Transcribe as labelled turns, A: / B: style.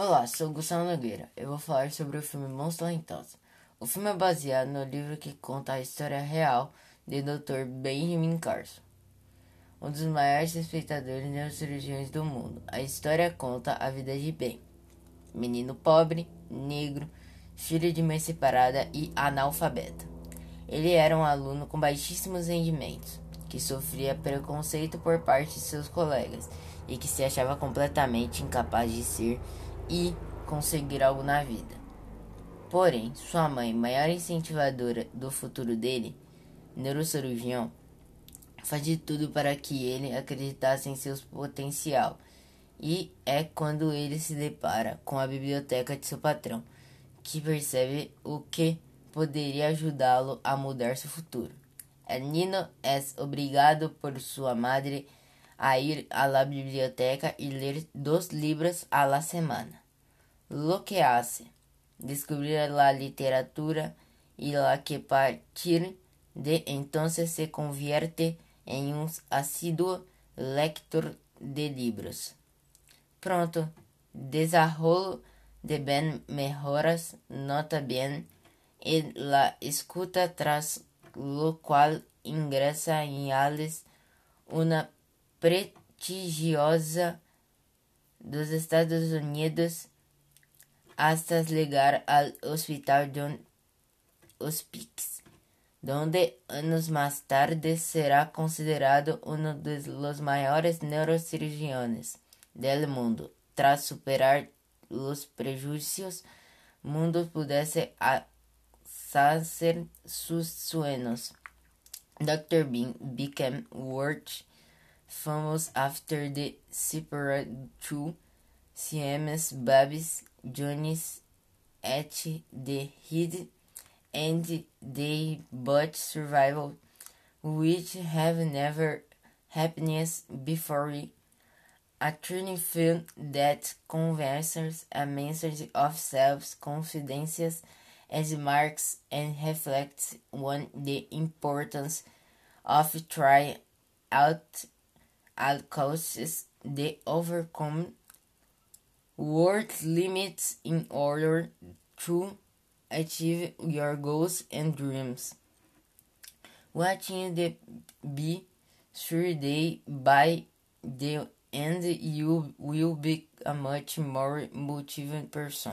A: Olá, sou Gustavo Nogueira. Eu vou falar sobre o filme Monstros Talentosos. O filme é baseado no livro que conta a história real de Dr. Benjamin Carson, um dos maiores respeitadores neurocirurgiões do mundo. A história conta a vida de Ben, menino pobre, negro, filho de mãe separada e analfabeta. Ele era um aluno com baixíssimos rendimentos, que sofria preconceito por parte de seus colegas e que se achava completamente incapaz de ser e conseguir algo na vida. Porém, sua mãe, maior incentivadora do futuro dele, neurocirurgião, faz de tudo para que ele acreditasse em seu potencial. E é quando ele se depara com a biblioteca de seu patrão, que percebe o que poderia ajudá-lo a mudar seu futuro. El Nino é obrigado por sua madre a ir la biblioteca y leer dos libros a la semana. Lo que hace, descubrir la literatura y la que partir de entonces se convierte en un asiduo lector de libros. Pronto, desarrollo de Ben mejoras, nota bien en la escuta tras lo cual ingresa en Alice una prestigiosa dos Estados Unidos hasta llegar al hospital Don Hospice, donde años más tarde será considerado uno de los mayores neurocirujanos del mundo. Tras superar los prejuicios, Mundo pudiese hacer sus sueños. Dr. Bean became world famous after the Super 2 Siemes, Babes, Jones, at the head, and they but survival, which have never happened before. A thrilling film that converses a message of self-confidence as marks and reflects on the importance of trying out outcomes the overcome world limits in order to achieve your goals and dreams. Watching the be sure day by the end you will be a much more motivated person.